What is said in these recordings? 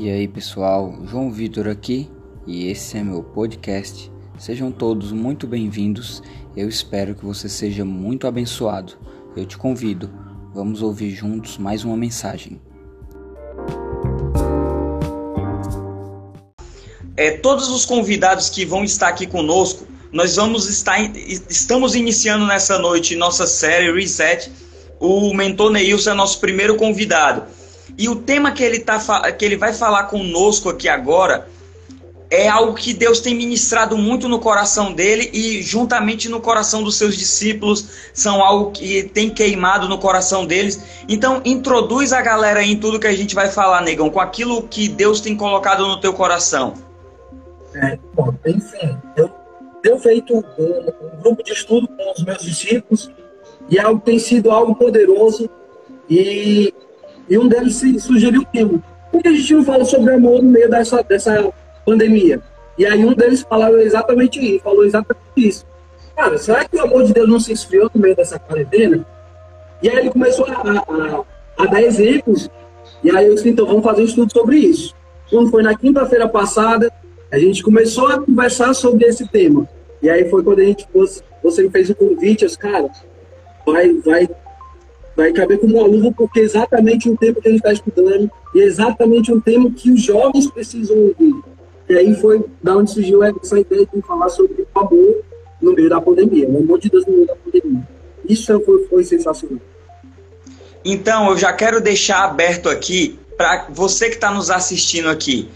E aí pessoal, João Vitor aqui e esse é meu podcast. Sejam todos muito bem-vindos. Eu espero que você seja muito abençoado. Eu te convido, vamos ouvir juntos mais uma mensagem. É, todos os convidados que vão estar aqui conosco, nós vamos estar estamos iniciando nessa noite nossa série Reset. O mentor Neilson é nosso primeiro convidado. E o tema que ele, tá, que ele vai falar conosco aqui agora é algo que Deus tem ministrado muito no coração dele e juntamente no coração dos seus discípulos, são algo que tem queimado no coração deles. Então, introduz a galera em tudo que a gente vai falar, negão, com aquilo que Deus tem colocado no teu coração. É, bom, enfim, eu tenho feito um, um grupo de estudo com os meus discípulos e é algo tem sido algo poderoso e e um deles sugeriu o tema. Por que a gente não fala sobre amor no meio dessa, dessa pandemia? E aí um deles falou exatamente isso, falou exatamente isso. Cara, será que o amor de Deus não se esfriou no meio dessa quarentena? E aí ele começou a, a, a dar exemplos, e aí eu disse, então vamos fazer um estudo sobre isso. Quando foi na quinta-feira passada, a gente começou a conversar sobre esse tema. E aí foi quando a gente, você me fez o convite, eu disse, cara, vai, vai vai caber como uma luva, porque é exatamente o tempo que a gente está estudando e é exatamente o tema que os jovens precisam ouvir. E aí foi da onde surgiu essa ideia de falar sobre o amor no meio da pandemia, o amor de Deus no meio da pandemia. Isso foi, foi sensacional. Então, eu já quero deixar aberto aqui para você que está nos assistindo aqui.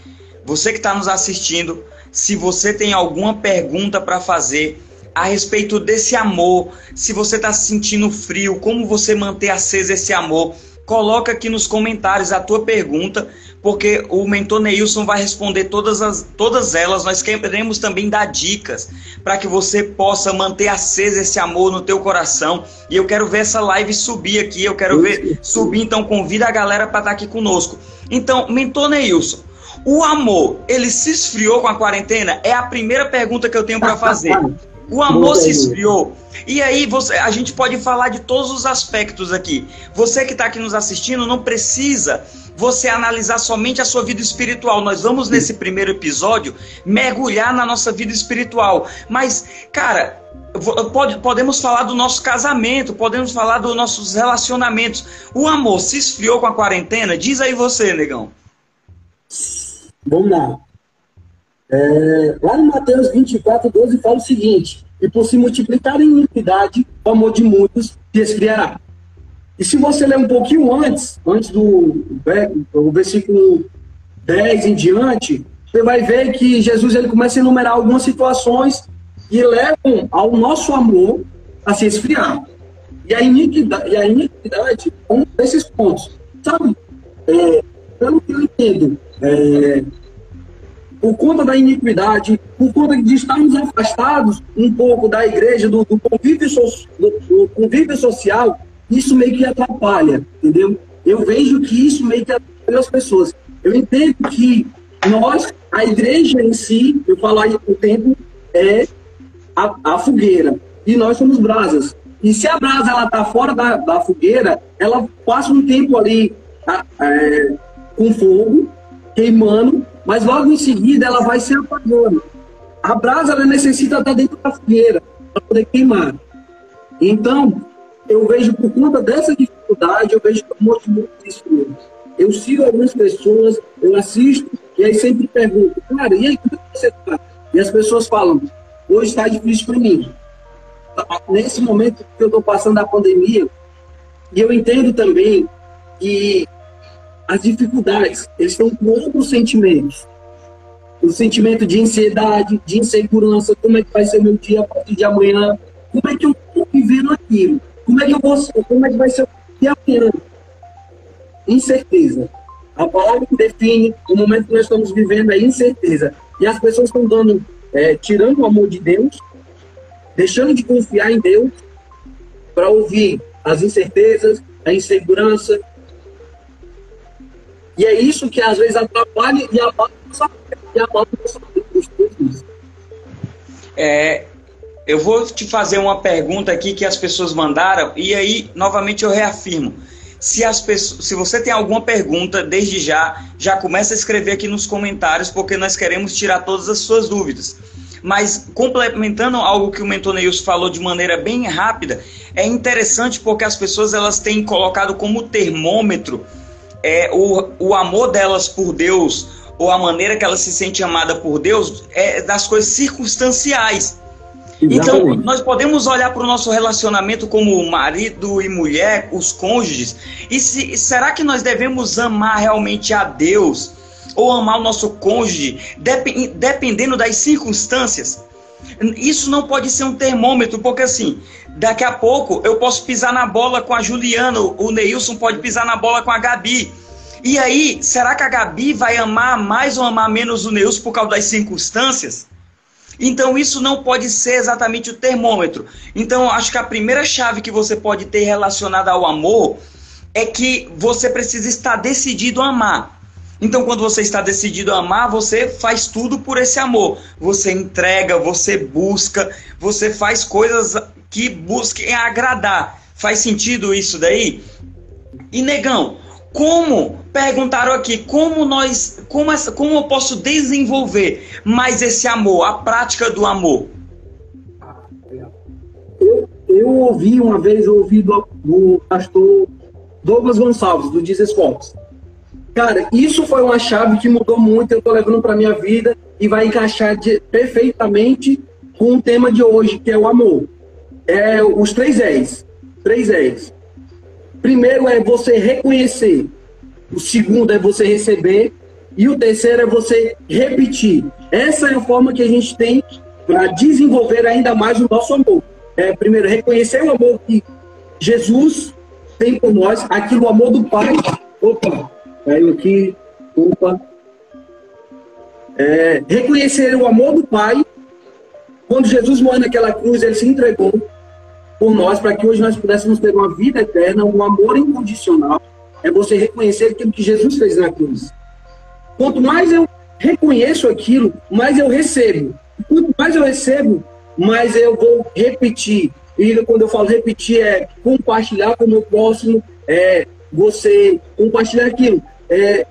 Você que está nos assistindo, se você tem alguma pergunta para fazer, a respeito desse amor. Se você está se sentindo frio, como você manter aceso esse amor? Coloca aqui nos comentários a tua pergunta, porque o mentor Neilson vai responder todas, as, todas elas. Nós queremos também dar dicas para que você possa manter aceso esse amor no teu coração. E eu quero ver essa live subir aqui, eu quero ver subir, então convida a galera para estar tá aqui conosco. Então, mentor Neilson, o amor, ele se esfriou com a quarentena? É a primeira pergunta que eu tenho para fazer. O amor se esfriou. E aí você, a gente pode falar de todos os aspectos aqui. Você que está aqui nos assistindo não precisa você analisar somente a sua vida espiritual. Nós vamos nesse primeiro episódio mergulhar na nossa vida espiritual. Mas, cara, pode, podemos falar do nosso casamento, podemos falar dos nossos relacionamentos. O amor se esfriou com a quarentena? Diz aí você, negão. Vamos lá. É, lá no Mateus 24, 12 fala o seguinte: E por se multiplicar em iniquidade, o amor de muitos se esfriará. E se você ler um pouquinho antes, antes do, do versículo 10 em diante, você vai ver que Jesus ele começa a enumerar algumas situações que levam ao nosso amor a se esfriar. E a iniquidade, e a iniquidade é um desses pontos. Sabe, é, pelo que eu entendo, é, por conta da iniquidade, por conta de estarmos afastados um pouco da igreja, do, do, convívio, so, do, do convívio social, isso meio que atrapalha, entendeu? Eu vejo que isso meio que atrapalha as pessoas. Eu entendo que nós, a igreja em si, eu falo aí o tempo, é a, a, fogueira. E nós somos brasas. E se a brasa ela tá fora da, da fogueira, ela passa um tempo ali tá, é, com fogo, queimando, mas logo em seguida ela vai se apagando. A brasa ela necessita estar dentro da fogueira para poder queimar. Então, eu vejo por conta dessa dificuldade, eu vejo que amor de muitos Eu sigo algumas pessoas, eu assisto, e aí sempre pergunto, cara, e aí como é você está? E as pessoas falam, hoje está difícil para mim. Nesse momento que eu estou passando a pandemia, e eu entendo também que as dificuldades, eles estão com outros sentimentos. O sentimento de ansiedade, de insegurança, como é que vai ser meu dia a partir de amanhã, como é que eu estou vivendo aquilo, como é que eu vou, como é que vai ser o dia amanhã. Incerteza. A palavra que define o momento que nós estamos vivendo é incerteza. E as pessoas estão dando, é, tirando o amor de Deus, deixando de confiar em Deus para ouvir as incertezas, a insegurança, e é isso que às vezes atrapalha e abala e abala É, eu vou te fazer uma pergunta aqui que as pessoas mandaram, e aí, novamente, eu reafirmo. Se, as pessoas, se você tem alguma pergunta, desde já, já começa a escrever aqui nos comentários, porque nós queremos tirar todas as suas dúvidas. Mas complementando algo que o mentor falou de maneira bem rápida, é interessante porque as pessoas elas têm colocado como termômetro é, o, o amor delas por Deus ou a maneira que ela se sente amada por Deus é das coisas circunstanciais. Então, nós podemos olhar para o nosso relacionamento como marido e mulher, os cônjuges, e se, será que nós devemos amar realmente a Deus ou amar o nosso cônjuge, dep dependendo das circunstâncias? Isso não pode ser um termômetro, porque assim, daqui a pouco eu posso pisar na bola com a Juliana, o Neilson pode pisar na bola com a Gabi. E aí, será que a Gabi vai amar mais ou amar menos o Neilson por causa das circunstâncias? Então isso não pode ser exatamente o termômetro. Então acho que a primeira chave que você pode ter relacionada ao amor é que você precisa estar decidido a amar. Então quando você está decidido a amar, você faz tudo por esse amor. Você entrega, você busca, você faz coisas que busquem agradar. Faz sentido isso daí? E negão, como perguntaram aqui, como nós, como, essa, como eu posso desenvolver mais esse amor, a prática do amor? Eu, eu ouvi uma vez, eu ouvi do, do pastor Douglas Gonçalves, do Fox. Cara, isso foi uma chave que mudou muito, eu tô levando para minha vida e vai encaixar de, perfeitamente com o tema de hoje, que é o amor. É os três E's. Três E's. Primeiro é você reconhecer, o segundo é você receber e o terceiro é você repetir. Essa é a forma que a gente tem para desenvolver ainda mais o nosso amor. É, primeiro, reconhecer o amor que Jesus tem por nós, aquilo, o amor do Pai. Opa, caiu aqui, opa. É, reconhecer o amor do Pai. Quando Jesus morreu naquela cruz, ele se entregou por nós, para que hoje nós pudéssemos ter uma vida eterna, um amor incondicional. É você reconhecer aquilo que Jesus fez na cruz. Quanto mais eu reconheço aquilo, mais eu recebo. Quanto mais eu recebo, mais eu vou repetir. E quando eu falo repetir, é compartilhar com o meu próximo, é você compartilhar aquilo. É,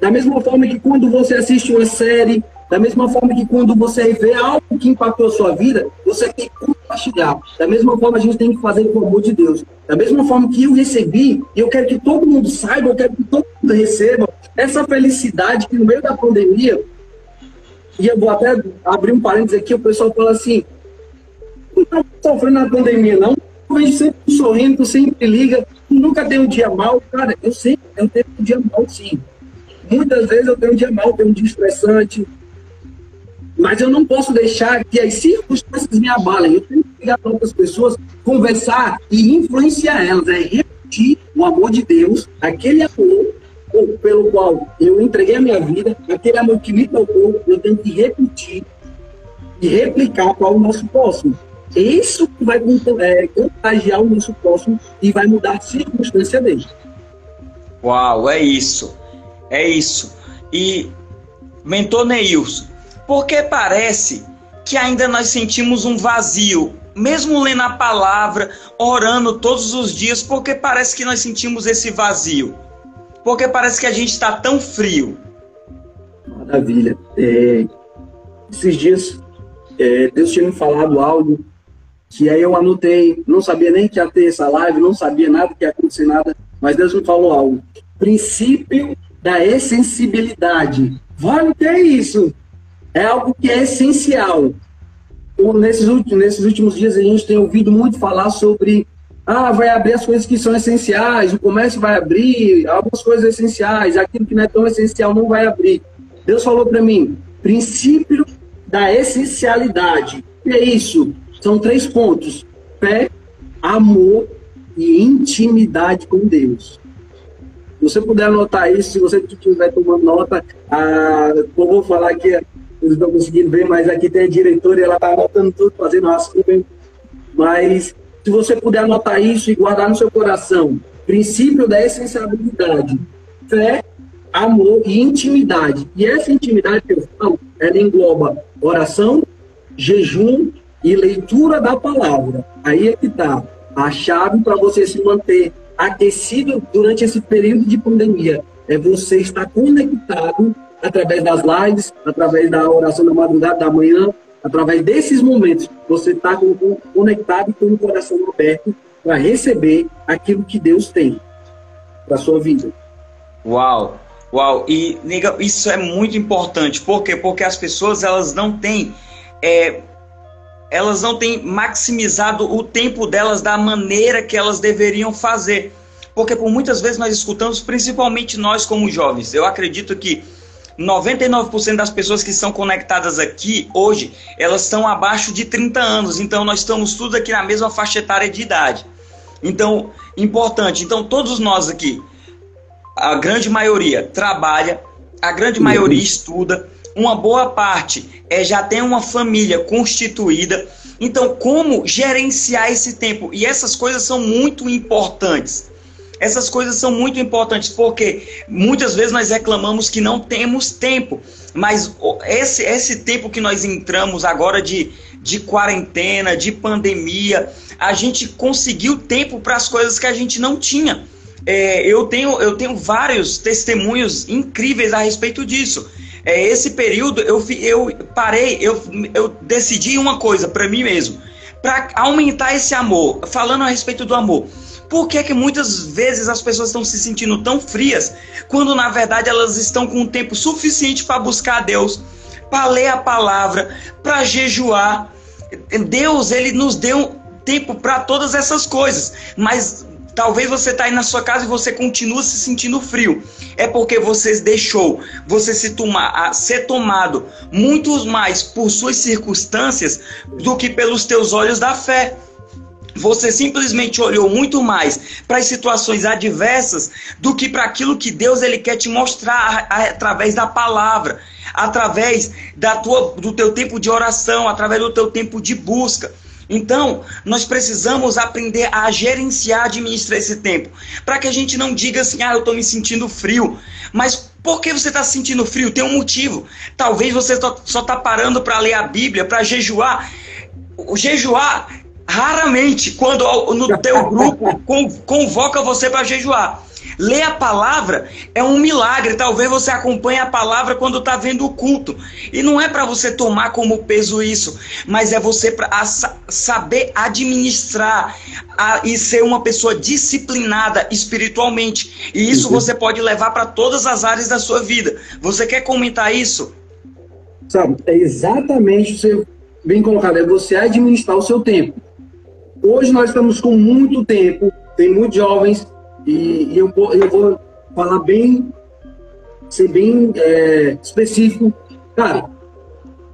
da mesma forma que quando você assiste uma série, da mesma forma que quando você vê algo que impactou a sua vida, você tem que compartilhar. Da mesma forma, a gente tem que fazer com o amor de Deus. Da mesma forma que eu recebi, eu quero que todo mundo saiba, eu quero que todo mundo receba essa felicidade que no meio da pandemia, e eu vou até abrir um parênteses aqui, o pessoal fala assim, não está sofrendo na pandemia, não. Eu vejo sempre sorrindo, sempre liga, nunca tem um dia mal. Cara, eu sempre eu tenho um dia mal, sim. Muitas vezes eu tenho um dia mal, tenho um dia estressante, mas eu não posso deixar que as circunstâncias me abalem. Eu tenho que ligar para outras pessoas, conversar e influenciar elas. É repetir o amor de Deus, aquele amor pelo qual eu entreguei a minha vida, aquele amor que me tocou, eu tenho que repetir e replicar para o nosso próximo. Isso vai é, contagiar o nosso próximo e vai mudar a circunstância dele. Uau, é isso. É isso. E, mentor Neilson, porque parece que ainda nós sentimos um vazio, mesmo lendo a palavra, orando todos os dias, porque parece que nós sentimos esse vazio. Porque parece que a gente está tão frio. Maravilha. É, esses dias, é, Deus tinha me falado algo que aí eu anotei, não sabia nem que ia ter essa live, não sabia nada que ia acontecer nada, mas Deus me falou algo. Princípio da essensibilidade. Vale ter isso é algo que é essencial. Nesses últimos, nesses últimos dias a gente tem ouvido muito falar sobre ah, vai abrir as coisas que são essenciais, o comércio vai abrir, algumas coisas essenciais, aquilo que não é tão essencial não vai abrir. Deus falou para mim, princípio da essencialidade. E é isso, são três pontos: fé, amor e intimidade com Deus. Se você puder anotar isso, se você estiver tomando nota, ah, eu vou falar aqui eles não conseguindo ver, mas aqui tem a diretora e ela está anotando tudo, fazendo rascunho. Mas se você puder anotar isso e guardar no seu coração, princípio da essencialidade, fé, amor e intimidade. E essa intimidade que eu falo, ela engloba oração, jejum e leitura da palavra. Aí é que está a chave para você se manter aquecido durante esse período de pandemia. É você estar conectado através das lives, através da oração da madrugada, da manhã, através desses momentos, você está conectado com o coração aberto para receber aquilo que Deus tem para sua vida. Uau! Uau! E nega, isso é muito importante. Por quê? Porque as pessoas elas não têm é, elas não têm maximizado o tempo delas da maneira que elas deveriam fazer. Porque por muitas vezes nós escutamos, principalmente nós como jovens, eu acredito que 99% das pessoas que estão conectadas aqui hoje, elas estão abaixo de 30 anos. Então nós estamos tudo aqui na mesma faixa etária de idade. Então, importante. Então todos nós aqui, a grande maioria trabalha, a grande maioria estuda, uma boa parte é, já tem uma família constituída. Então, como gerenciar esse tempo? E essas coisas são muito importantes. Essas coisas são muito importantes porque muitas vezes nós reclamamos que não temos tempo, mas esse, esse tempo que nós entramos agora de, de quarentena, de pandemia, a gente conseguiu tempo para as coisas que a gente não tinha. É, eu, tenho, eu tenho vários testemunhos incríveis a respeito disso. É, esse período eu, eu parei, eu, eu decidi uma coisa para mim mesmo, para aumentar esse amor, falando a respeito do amor. Por que, que muitas vezes as pessoas estão se sentindo tão frias, quando na verdade elas estão com tempo suficiente para buscar a Deus, para ler a palavra, para jejuar? Deus, ele nos deu tempo para todas essas coisas, mas Talvez você está aí na sua casa e você continua se sentindo frio. É porque você deixou você se tomar, ser tomado muito mais por suas circunstâncias do que pelos teus olhos da fé. Você simplesmente olhou muito mais para as situações adversas do que para aquilo que Deus ele quer te mostrar através da palavra, através da tua, do teu tempo de oração, através do teu tempo de busca. Então, nós precisamos aprender a gerenciar, administrar esse tempo, para que a gente não diga assim, ah, eu estou me sentindo frio. Mas por que você está se sentindo frio? Tem um motivo. Talvez você só está parando para ler a Bíblia, para jejuar. O jejuar, raramente, quando no teu grupo convoca você para jejuar. Ler a palavra é um milagre. Talvez você acompanhe a palavra quando está vendo o culto. E não é para você tomar como peso isso, mas é você para saber administrar a, e ser uma pessoa disciplinada espiritualmente. E isso uhum. você pode levar para todas as áreas da sua vida. Você quer comentar isso? Sabe, é exatamente você bem colocado, é você administrar o seu tempo. Hoje nós estamos com muito tempo, tem muitos jovens e, e eu, eu vou falar bem, ser bem é, específico. Cara,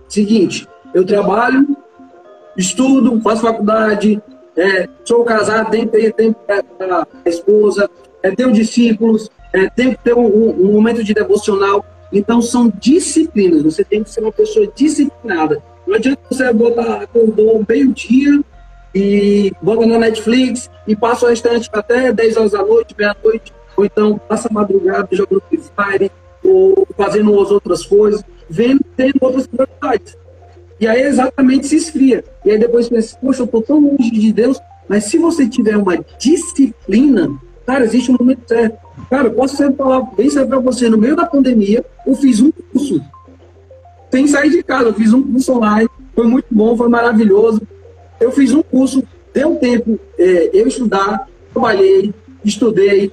seguinte, eu trabalho, estudo, faço faculdade, é, sou casado, tenho que ter tempo para a esposa, é, tenho discípulos, é, tenho que ter um, um, momento de devocional. Então, são disciplinas. Você tem que ser uma pessoa disciplinada. Não adianta você botar, acordou meio-dia, e bota na Netflix e passa o restante até 10 horas da noite, meia-noite, ou então passa a madrugada jogando Free Fire, ou fazendo as outras coisas, vendo, tendo outras prioridades. E aí exatamente se esfria. E aí depois pensa, poxa, eu estou tão longe de Deus, mas se você tiver uma disciplina, cara, existe um momento certo. Cara, eu posso sempre falar bem sério para você, no meio da pandemia, eu fiz um curso, sem sair de casa, eu fiz um curso online, foi muito bom, foi maravilhoso, eu fiz um curso, deu tempo é, eu estudar, trabalhei, estudei,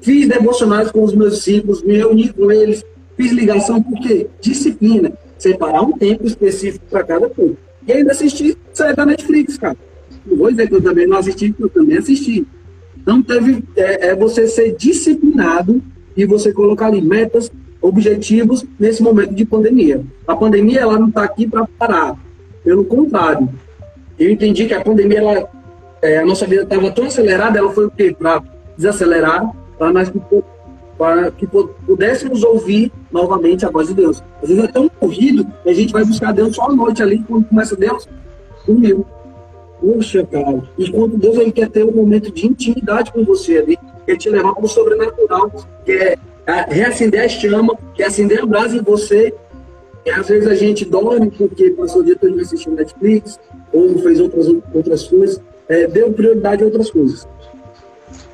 fiz devocionais com os meus discípulos, me reuni com eles, fiz ligação, porque disciplina, separar um tempo específico para cada coisa. E ainda assisti série da Netflix, cara. Não vou dizer que eu também não assisti, porque eu também assisti. Então, teve, é, é você ser disciplinado e você colocar ali metas, objetivos nesse momento de pandemia. A pandemia ela não está aqui para parar. Pelo contrário, eu entendi que a pandemia, ela, é, a nossa vida estava tão acelerada, ela foi o quê? Para desacelerar, para nós para que pudéssemos ouvir novamente a voz de Deus. Às vezes é tão corrido que a gente vai buscar Deus só à noite ali, quando começa Deus, sumiu. Puxa, cara. Enquanto Deus ele quer ter um momento de intimidade com você ali, quer te levar para o sobrenatural, quer reacender a chama, quer acender a brasa em você. E às vezes a gente dorme porque passou o dia todo assistindo Netflix, ou fez outras, outras coisas, é, deu prioridade a outras coisas.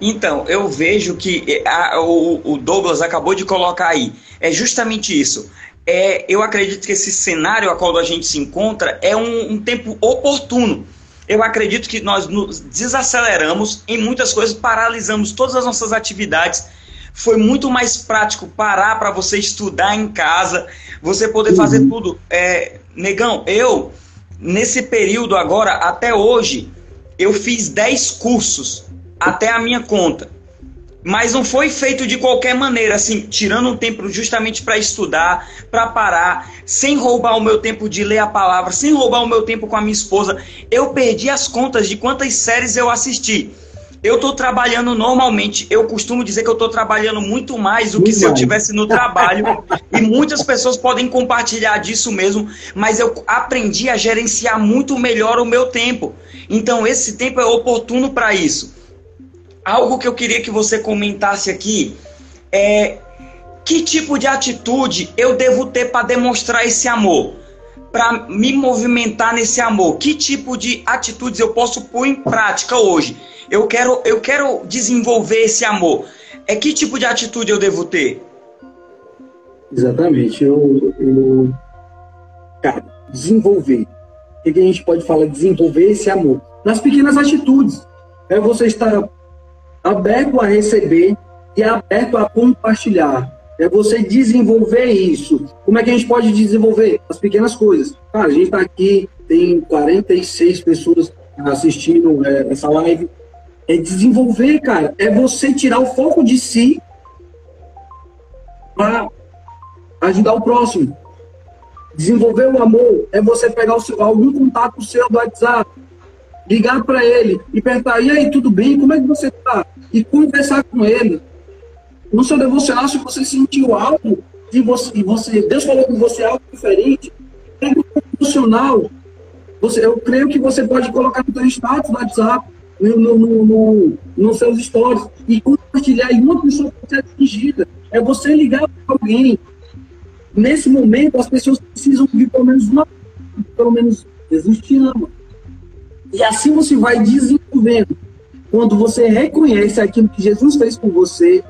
Então, eu vejo que a, o, o, Douglas acabou de colocar aí. É justamente isso. É, eu acredito que esse cenário a qual a gente se encontra é um, um tempo oportuno. Eu acredito que nós nos desaceleramos em muitas coisas, paralisamos todas as nossas atividades. Foi muito mais prático parar para você estudar em casa, você poder uhum. fazer tudo. É, negão, eu, nesse período agora, até hoje, eu fiz 10 cursos até a minha conta. Mas não foi feito de qualquer maneira, assim, tirando um tempo justamente para estudar, para parar, sem roubar o meu tempo de ler a palavra, sem roubar o meu tempo com a minha esposa. Eu perdi as contas de quantas séries eu assisti. Eu estou trabalhando normalmente, eu costumo dizer que eu estou trabalhando muito mais do que se eu tivesse no trabalho. e muitas pessoas podem compartilhar disso mesmo, mas eu aprendi a gerenciar muito melhor o meu tempo. Então esse tempo é oportuno para isso algo que eu queria que você comentasse aqui é que tipo de atitude eu devo ter para demonstrar esse amor? Para me movimentar nesse amor? Que tipo de atitudes eu posso pôr em prática hoje? Eu quero, eu quero desenvolver esse amor. É que tipo de atitude eu devo ter? Exatamente. Eu, eu... Cara, desenvolver. O que a gente pode falar? Desenvolver esse amor. Nas pequenas atitudes. É você estar aberto a receber e aberto a compartilhar. É você desenvolver isso. Como é que a gente pode desenvolver? As pequenas coisas. Cara, a gente está aqui, tem 46 pessoas assistindo é, essa live. É desenvolver, cara. É você tirar o foco de si para ajudar o próximo. Desenvolver o amor é você pegar o seu, algum contato seu do WhatsApp, ligar para ele e perguntar: e aí, tudo bem? Como é que você está? e conversar com ele. No seu devocional, se você sentiu algo e você, você, Deus falou com você algo diferente, pega o devocional. Você, eu creio que você pode colocar no seu status no WhatsApp, no, no, no, no, nos seus stories, e compartilhar. E uma pessoa pode ser atingida. É você ligar para alguém. Nesse momento, as pessoas precisam ouvir pelo menos uma, pelo menos Jesus te ama. E assim você vai desenvolvendo quando você reconhece aquilo que Jesus fez por você,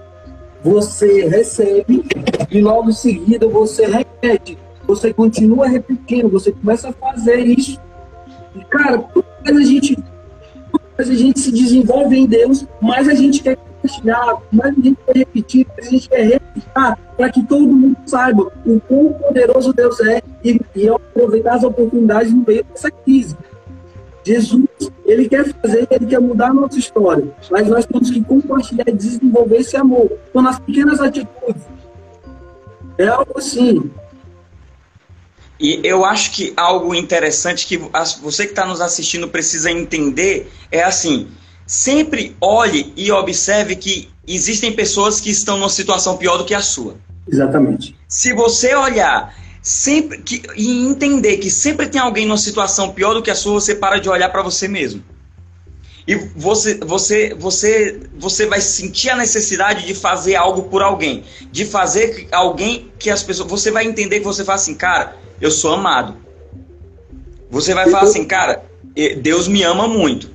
você recebe e logo em seguida você repete. Você continua repetindo, você começa a fazer isso. E, cara, a gente, mais a gente se desenvolve em Deus, mais a gente quer compartilhar, mais a gente quer repetir, mais a gente quer repetir para que todo mundo saiba o quão poderoso Deus é e, e aproveitar as oportunidades no meio dessa crise. Jesus, ele quer fazer, ele quer mudar a nossa história, mas nós temos que compartilhar e desenvolver esse amor. Então, nas pequenas atitudes. É algo assim. E eu acho que algo interessante que você que está nos assistindo precisa entender é assim: sempre olhe e observe que existem pessoas que estão numa situação pior do que a sua. Exatamente. Se você olhar sempre que, e entender que sempre tem alguém numa situação pior do que a sua, você para de olhar para você mesmo. E você, você, você, você vai sentir a necessidade de fazer algo por alguém, de fazer alguém que as pessoas, você vai entender que você fala assim, cara, eu sou amado. Você vai falar assim, cara, Deus me ama muito.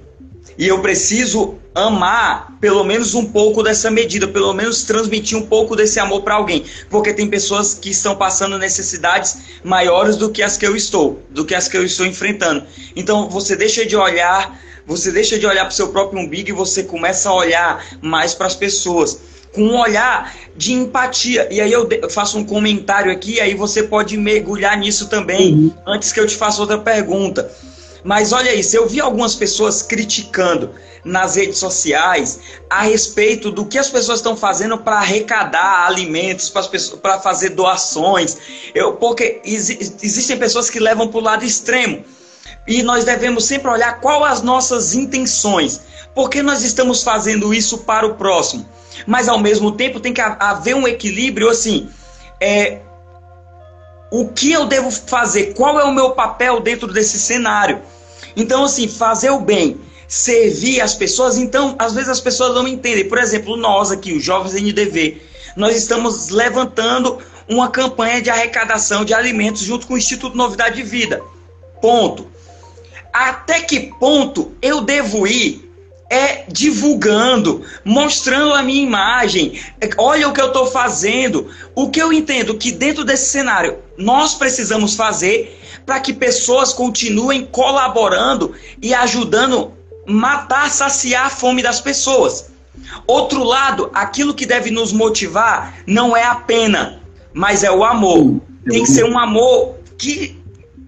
E eu preciso amar pelo menos um pouco dessa medida, pelo menos transmitir um pouco desse amor para alguém, porque tem pessoas que estão passando necessidades maiores do que as que eu estou, do que as que eu estou enfrentando. Então você deixa de olhar, você deixa de olhar para o seu próprio umbigo e você começa a olhar mais para as pessoas com um olhar de empatia. E aí eu faço um comentário aqui, aí você pode mergulhar nisso também, uhum. antes que eu te faça outra pergunta. Mas olha isso, eu vi algumas pessoas criticando nas redes sociais a respeito do que as pessoas estão fazendo para arrecadar alimentos, para fazer doações. Eu, porque exi existem pessoas que levam para o lado extremo. E nós devemos sempre olhar qual as nossas intenções. Por que nós estamos fazendo isso para o próximo? Mas ao mesmo tempo tem que haver um equilíbrio assim. É, o que eu devo fazer? Qual é o meu papel dentro desse cenário? Então, assim, fazer o bem, servir as pessoas. Então, às vezes as pessoas não entendem. Por exemplo, nós aqui, os Jovens NDV, nós estamos levantando uma campanha de arrecadação de alimentos junto com o Instituto Novidade de Vida. Ponto. Até que ponto eu devo ir é divulgando, mostrando a minha imagem. Olha o que eu estou fazendo. O que eu entendo que dentro desse cenário nós precisamos fazer para que pessoas continuem colaborando e ajudando matar, saciar a fome das pessoas. Outro lado, aquilo que deve nos motivar não é a pena, mas é o amor. Tem que ser um amor que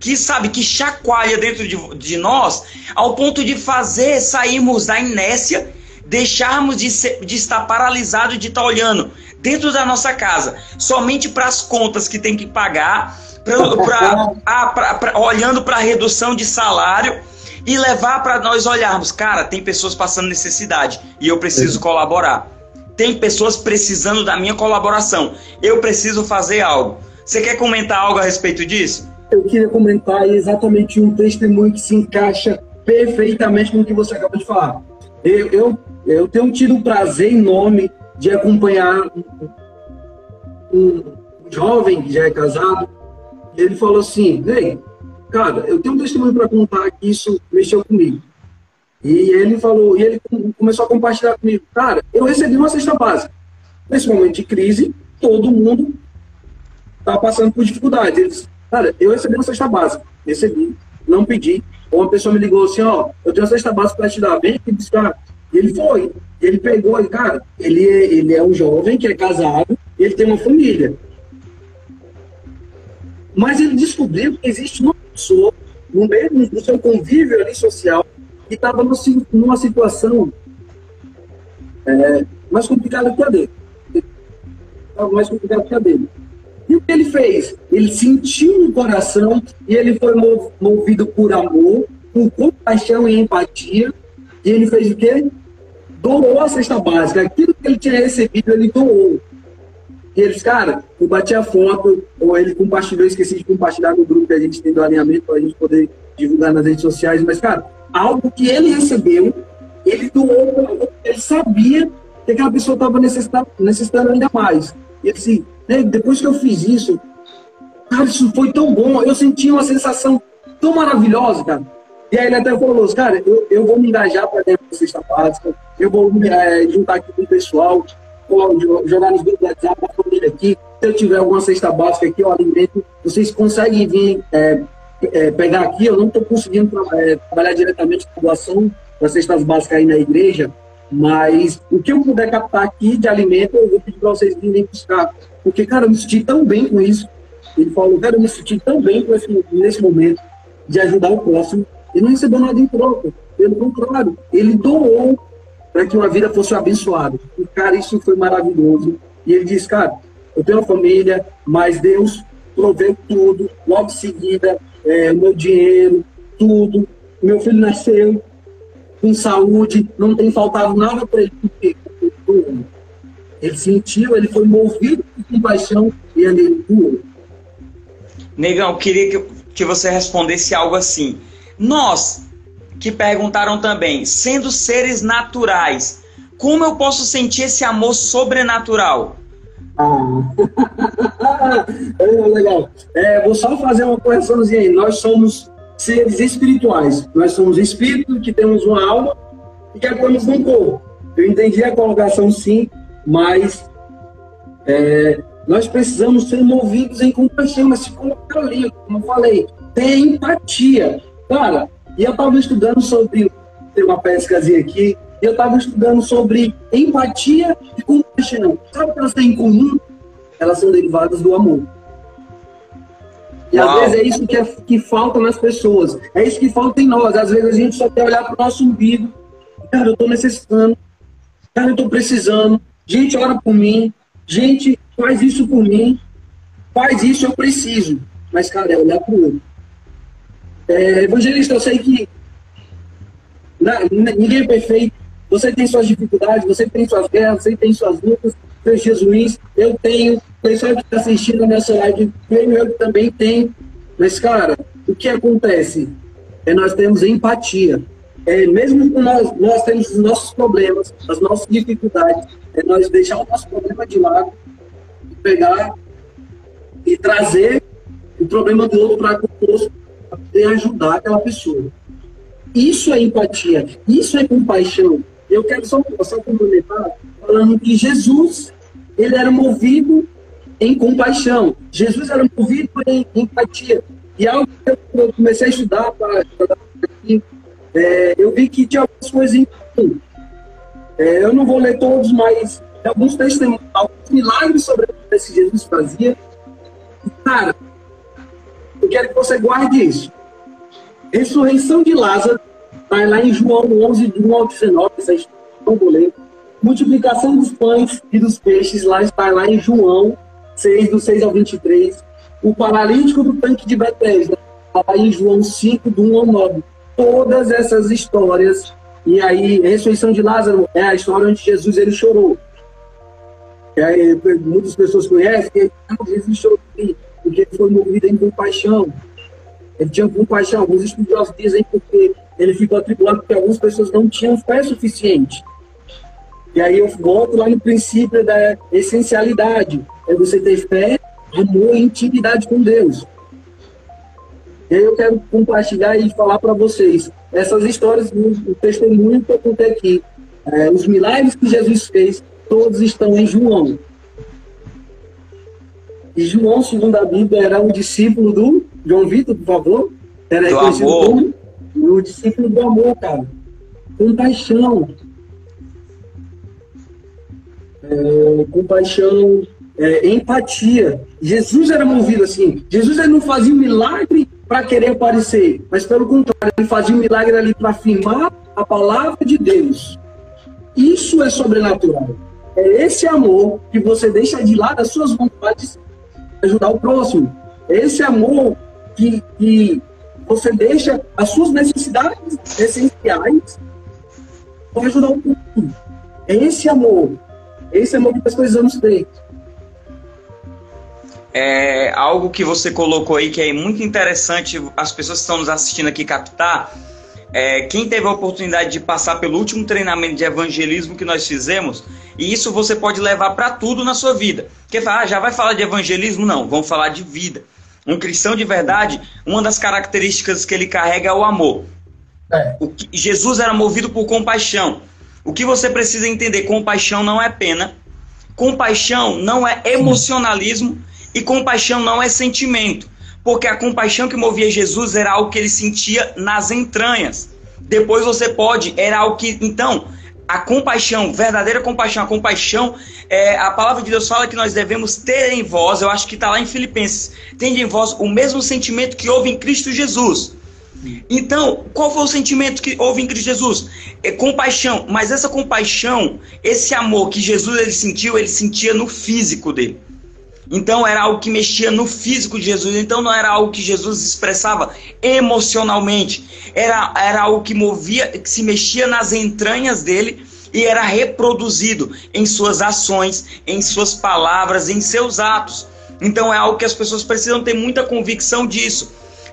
que sabe, que chacoalha dentro de, de nós, ao ponto de fazer sairmos da inércia, deixarmos de, ser, de estar paralisado de estar olhando dentro da nossa casa, somente para as contas que tem que pagar, pra, pra, ah, pra, pra olhando para a redução de salário e levar para nós olharmos, cara, tem pessoas passando necessidade e eu preciso colaborar. Tem pessoas precisando da minha colaboração. Eu preciso fazer algo. Você quer comentar algo a respeito disso? Eu queria comentar exatamente um testemunho que se encaixa perfeitamente com o que você acabou de falar. Eu, eu, eu tenho tido o prazer enorme de acompanhar um, jovem que já é casado, e ele falou assim: Ei, cara, eu tenho um testemunho para contar que isso mexeu comigo. E ele falou, e ele começou a compartilhar comigo, cara, eu recebi uma cesta básica. Nesse momento de crise, todo mundo está passando por dificuldades. Cara, eu recebi uma cesta básica. Recebi, não pedi. Uma pessoa me ligou assim, ó, eu tenho uma cesta básica para te dar, vem aqui buscar. E ele foi. Ele pegou, e, cara, ele é, ele é um jovem que é casado, ele tem uma família. Mas ele descobriu que existe uma pessoa no meio do seu convívio ali social que estava numa situação é, mais complicada que a dele. Estava mais complicada que a dele. E o que ele fez? Ele sentiu no coração e ele foi movido por amor, por compaixão e empatia. E ele fez o quê? Doou a cesta básica. Aquilo que ele tinha recebido, ele doou. E eles, cara, eu bati a foto, ou ele compartilhou, esqueci de compartilhar no grupo que a gente tem do alinhamento para a gente poder divulgar nas redes sociais. Mas, cara, algo que ele recebeu, ele doou, ele sabia que aquela pessoa estava necessitando, necessitando ainda mais. E ele disse, né? Depois que eu fiz isso, cara, isso foi tão bom. Eu senti uma sensação tão maravilhosa, cara. E aí ele até falou, cara, eu, eu vou me engajar para dentro da cesta básica, eu vou me é, juntar aqui com o pessoal, jogar nos grupos do WhatsApp, a família aqui. Se eu tiver alguma cesta básica aqui, eu alimento, vocês conseguem vir é, é, pegar aqui. Eu não estou conseguindo é, trabalhar diretamente com a doação das cestas básicas aí na igreja, mas o que eu puder captar aqui de alimento, eu vou pedir para vocês virem buscar. Porque, cara, eu me senti tão bem com isso. Ele falou, cara, eu me senti tão bem com esse, nesse momento de ajudar o próximo. Ele não recebeu nada em troca. Pelo contrário, ele doou para que uma vida fosse abençoada. E, cara, isso foi maravilhoso. E ele disse, cara, eu tenho uma família, mas Deus proveu tudo. Logo em seguida, é, meu dinheiro, tudo. Meu filho nasceu com saúde, não tem faltado nada para ele. Porque ele sentiu, ele foi movido por compaixão e ele doou. Negão, queria que, que você respondesse algo assim. Nós, que perguntaram também, sendo seres naturais, como eu posso sentir esse amor sobrenatural? Ah, é, legal. É, vou só fazer uma correçãozinha aí. Nós somos seres espirituais. Nós somos espíritos que temos uma alma e que atuamos num corpo. Eu entendi a colocação sim, mas é, nós precisamos ser movidos em compaixão, mas se colocar ali, como eu falei, ter empatia. Cara, e eu estava estudando sobre, tem uma pescazinha aqui, e eu estava estudando sobre empatia e compaixão. Sabe o que elas têm em comum? Elas são derivadas do amor. E Uau. às vezes é isso que, é, que falta nas pessoas. É isso que falta em nós. Às vezes a gente só quer olhar para o nosso umbigo. Cara, eu estou necessitando. Cara, eu estou precisando. Gente, ora por mim. Gente, faz isso por mim. Faz isso, eu preciso. Mas, cara, é olhar para o outro. É, evangelista, eu sei que ninguém é perfeito. Você tem suas dificuldades, você tem suas guerras, você tem suas lutas, seus jesuís. Eu tenho. Pessoal que está assistindo a nessa live, eu também tenho. Mas, cara, o que acontece? É nós temos empatia é, mesmo nós, nós temos os nossos problemas, as nossas dificuldades, é nós deixar o nosso problema de lado pegar e trazer o problema do outro para conosco para poder ajudar aquela pessoa. Isso é empatia, isso é compaixão. Eu quero só, só complementar falando que Jesus, ele era movido em compaixão. Jesus era movido em empatia. E algo que eu comecei a estudar é, eu vi que tinha algumas coisas em comum. É, eu não vou ler todos, mas alguns testemunhos, alguns milagres sobre o que Jesus fazia. Cara, eu quero que você guarde isso. Ressurreição de Lázaro, está lá em João 11, de 1 ao 19, essa história, não vou ler. Multiplicação dos pães e dos peixes, lá está lá em João 6, do 6 ao 23. O paralítico do tanque de Betesda, lá em João 5, do 1 ao 9. Todas essas histórias, e aí, a ressurreição de Lázaro é a história onde Jesus ele chorou. E aí, muitas pessoas conhecem, Jesus chorou porque ele foi movido em compaixão. Ele tinha compaixão. Alguns estudiosos dizem porque ele ficou atribulado porque algumas pessoas não tinham fé suficiente. E aí eu volto lá no princípio da essencialidade. É você ter fé, amor e intimidade com Deus. E aí eu quero compartilhar e falar para vocês essas histórias, o testemunho que eu contei aqui. É, os milagres que Jesus fez, todos estão em João. E João, segundo a Bíblia, era um discípulo do João Vitor, por favor. Era do amor. Como o discípulo do amor, cara. Compaixão. É, compaixão, é, empatia. Jesus era movido assim. Jesus ele não fazia um milagre para querer aparecer, mas pelo contrário, ele fazia um milagre ali para afirmar a palavra de Deus. Isso é sobrenatural. É esse amor que você deixa de lado as suas vontades ajudar o próximo. É esse amor que, que você deixa as suas necessidades essenciais para ajudar o próximo. É esse amor. É esse amor que nós precisamos ter. É algo que você colocou aí que é muito interessante as pessoas que estão nos assistindo aqui captar. É, quem teve a oportunidade de passar pelo último treinamento de evangelismo que nós fizemos, e isso você pode levar para tudo na sua vida. Quer falar, ah, já vai falar de evangelismo? Não, vamos falar de vida. Um cristão de verdade, uma das características que ele carrega é o amor. É. O que, Jesus era movido por compaixão. O que você precisa entender? Compaixão não é pena, compaixão não é emocionalismo e compaixão não é sentimento. Porque a compaixão que movia Jesus era algo que ele sentia nas entranhas. Depois você pode, era algo que. Então, a compaixão, verdadeira compaixão, a compaixão, é, a palavra de Deus fala que nós devemos ter em vós, eu acho que está lá em Filipenses, tende em vós o mesmo sentimento que houve em Cristo Jesus. Então, qual foi o sentimento que houve em Cristo Jesus? É compaixão, mas essa compaixão, esse amor que Jesus ele sentiu, ele sentia no físico dele. Então era algo que mexia no físico de Jesus. Então não era algo que Jesus expressava emocionalmente. Era, era algo que movia, que se mexia nas entranhas dele e era reproduzido em suas ações, em suas palavras, em seus atos. Então é algo que as pessoas precisam ter muita convicção disso.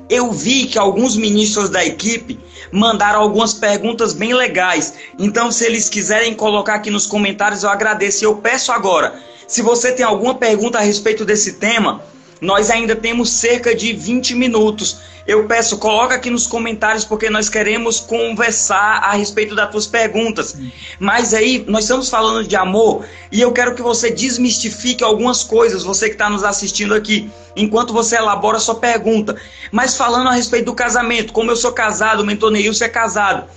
Eu vi que alguns ministros da equipe mandaram algumas perguntas bem legais. Então, se eles quiserem colocar aqui nos comentários, eu agradeço. Eu peço agora se você tem alguma pergunta a respeito desse tema, nós ainda temos cerca de 20 minutos. Eu peço, coloca aqui nos comentários, porque nós queremos conversar a respeito das tuas perguntas. Mas aí, nós estamos falando de amor e eu quero que você desmistifique algumas coisas, você que está nos assistindo aqui, enquanto você elabora a sua pergunta. Mas falando a respeito do casamento, como eu sou casado, o mentor Neilson é casado.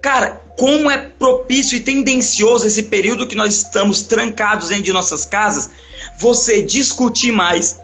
Cara, como é propício e tendencioso esse período que nós estamos trancados dentro de nossas casas, você discutir mais,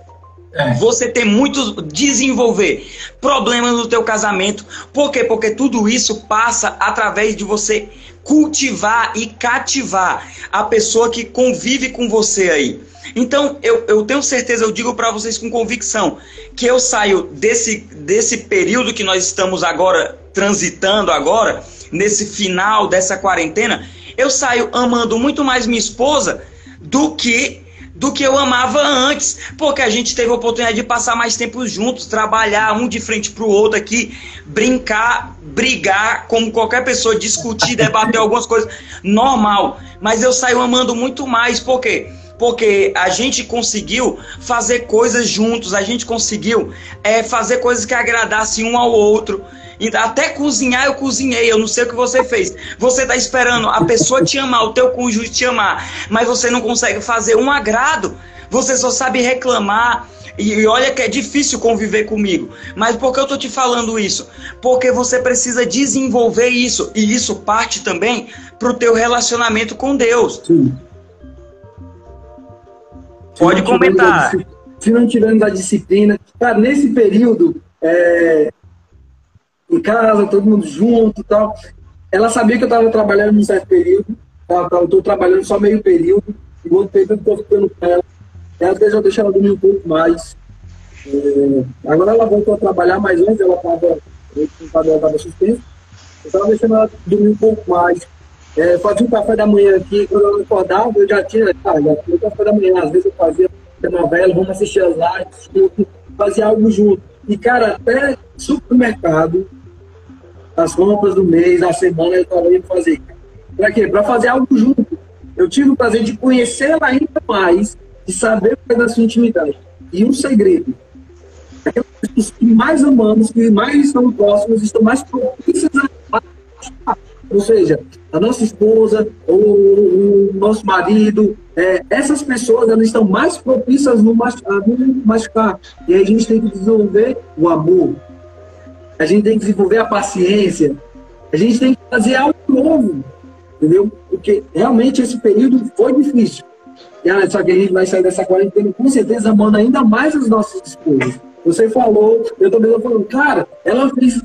é. você ter muito desenvolver problemas no teu casamento. Por quê? Porque tudo isso passa através de você cultivar e cativar a pessoa que convive com você aí. Então, eu, eu tenho certeza, eu digo para vocês com convicção, que eu saio desse, desse período que nós estamos agora transitando agora, nesse final dessa quarentena, eu saio amando muito mais minha esposa do que do que eu amava antes, porque a gente teve a oportunidade de passar mais tempo juntos, trabalhar um de frente para o outro aqui, brincar, brigar, como qualquer pessoa, discutir, debater algumas coisas, normal. Mas eu saio amando muito mais, por quê? Porque a gente conseguiu fazer coisas juntos, a gente conseguiu é, fazer coisas que agradassem um ao outro. Até cozinhar eu cozinhei, eu não sei o que você fez. Você está esperando a pessoa te amar, o teu cônjuge te amar, mas você não consegue fazer um agrado. Você só sabe reclamar. E olha que é difícil conviver comigo. Mas por que eu tô te falando isso? Porque você precisa desenvolver isso. E isso parte também pro teu relacionamento com Deus. Sim. Pode comentar. Se não tivermos a disciplina. Cara, nesse período, é, em casa, todo mundo junto tal. Ela sabia que eu estava trabalhando num certo período. Eu estou trabalhando só meio período. E o outro período eu estou ficando com ela. E às vezes eu deixo ela dormir um pouco mais. É, agora ela voltou a trabalhar, mas antes ela estava. Estava suspenso. Eu estava deixando ela dormir um pouco mais. É, fazia um café da manhã aqui, quando eu acordava, eu já tinha, cara, já tinha café da manhã. Às vezes eu fazia novela, vamos assistir as lives, fazia algo junto. E, cara, até supermercado, as compras do mês, da semana, eu indo fazer. Para quê? Para fazer algo junto. Eu tive o prazer de conhecê-la ainda mais, de saber mais da sua intimidade. E um segredo. Aquelas pessoas que mais amamos, que mais estão próximas, estão mais propícias a ou seja, a nossa esposa, o, o nosso marido, é, essas pessoas elas estão mais propícias no machucar. E aí a gente tem que desenvolver o amor. A gente tem que desenvolver a paciência. A gente tem que fazer algo novo. Entendeu? Porque realmente esse período foi difícil. E, só que a gente vai sair dessa quarentena com certeza amando ainda mais as nossas esposas. Você falou, eu também estou falando, cara, ela fez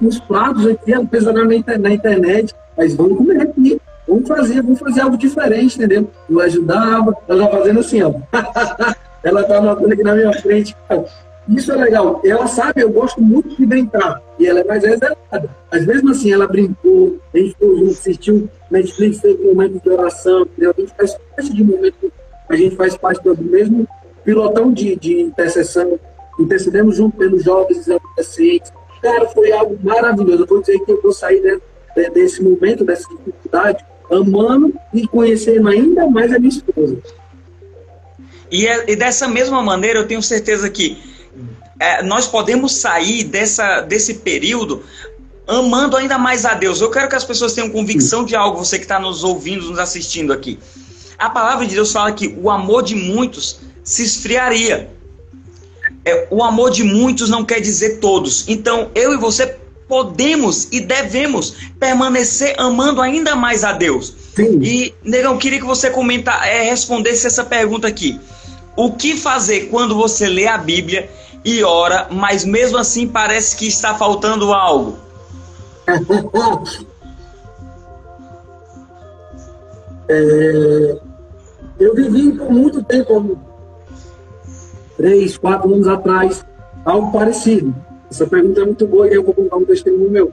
uns pratos aqui, ela fez na, na internet, mas vamos comer aqui, vamos fazer, vamos fazer algo diferente, entendeu? Eu ajudava, ela tá fazendo assim, ó. ela tá anotando aqui na minha frente, cara. Isso é legal. Ela sabe, eu gosto muito de brincar. E ela é mais reservada. Mas mesmo assim, ela brincou, a gente ficou junto, assistiu Netflix, fez um momento de oração, entendeu? A gente faz parte de momento, a gente faz parte do mesmo pilotão de, de intercessão. Intercedemos junto pelos jovens e adolescentes. Cara, foi algo maravilhoso. Eu vou dizer que eu vou sair de, desse momento, dessa dificuldade, amando e conhecendo ainda mais a minha esposa. E, é, e dessa mesma maneira, eu tenho certeza que é, nós podemos sair dessa, desse período amando ainda mais a Deus. Eu quero que as pessoas tenham convicção de algo, você que está nos ouvindo, nos assistindo aqui. A palavra de Deus fala que o amor de muitos se esfriaria. É, o amor de muitos não quer dizer todos. Então, eu e você podemos e devemos permanecer amando ainda mais a Deus. Sim. E, Negão, queria que você comentar, é, respondesse essa pergunta aqui. O que fazer quando você lê a Bíblia e ora, mas mesmo assim parece que está faltando algo. é, eu vivi por muito tempo, três, quatro anos atrás, algo parecido. Essa pergunta é muito boa e eu vou contar um testemunho meu.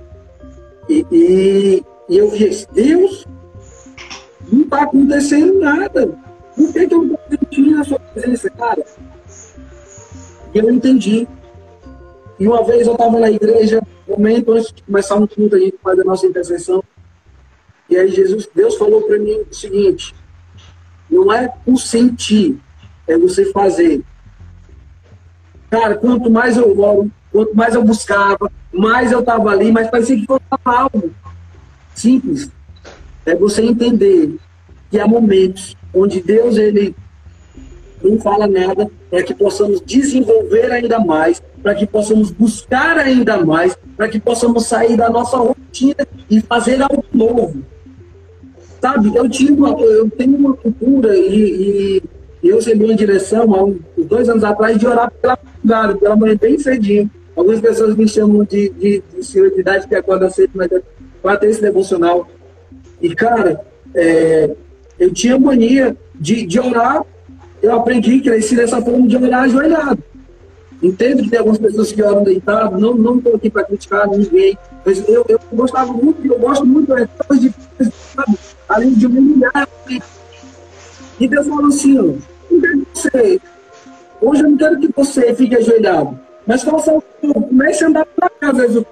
E, e, e eu vi, Deus, não está acontecendo nada. Por que, que eu não estou sentindo a sua presença, cara? E eu entendi. E uma vez eu estava na igreja, momento antes de começar um culto, a gente faz a nossa intercessão. E aí Jesus, Deus falou para mim o seguinte: não é o sentir, é você fazer. Cara, quanto mais eu oro, quanto mais eu buscava, mais eu estava ali, mas parecia que foi algo simples. É você entender que há momentos onde Deus ele não fala nada, para que possamos desenvolver ainda mais, para que possamos buscar ainda mais, para que possamos sair da nossa rotina e fazer algo novo. Sabe, eu, uma, eu tenho uma cultura e, e eu recebi uma direção há dois anos atrás de orar pela madrugada, pela manhã bem cedinho. Algumas pessoas me chamam de, de, de senhor de idade que acorda cedo, mas eu ter esse devocional. E, cara, é, eu tinha mania de, de orar eu aprendi, cresci dessa forma de orar ajoelhado. Entendo que tem algumas pessoas que oram deitado, não não estou aqui para criticar ninguém, mas eu, eu gostava muito, eu gosto muito é, de sabe, além de me humilhar. E Deus falou assim, ó, não quero que você, hoje eu não quero que você fique ajoelhado, mas faça comece a andar para casa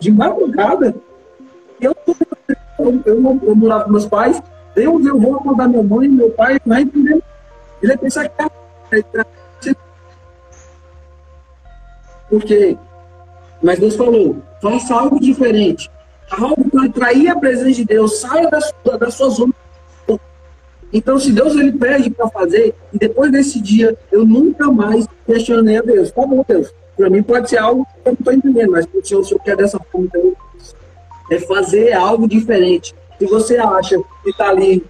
de madrugada. Eu, eu, eu, eu morava com meus pais, Deus, eu vou acordar minha mãe, meu pai, vai entender ele pensa que é porque Mas Deus falou: faça algo diferente. Algo para atrair a presença de Deus. Saia da sua, da sua zona. Então, se Deus ele pede para fazer, e depois desse dia eu nunca mais questionei a Deus. Tá bom, Deus. Para mim pode ser algo que eu não estou entendendo, mas o Senhor, o Senhor quer dessa forma, então é fazer algo diferente. Se você acha que está ali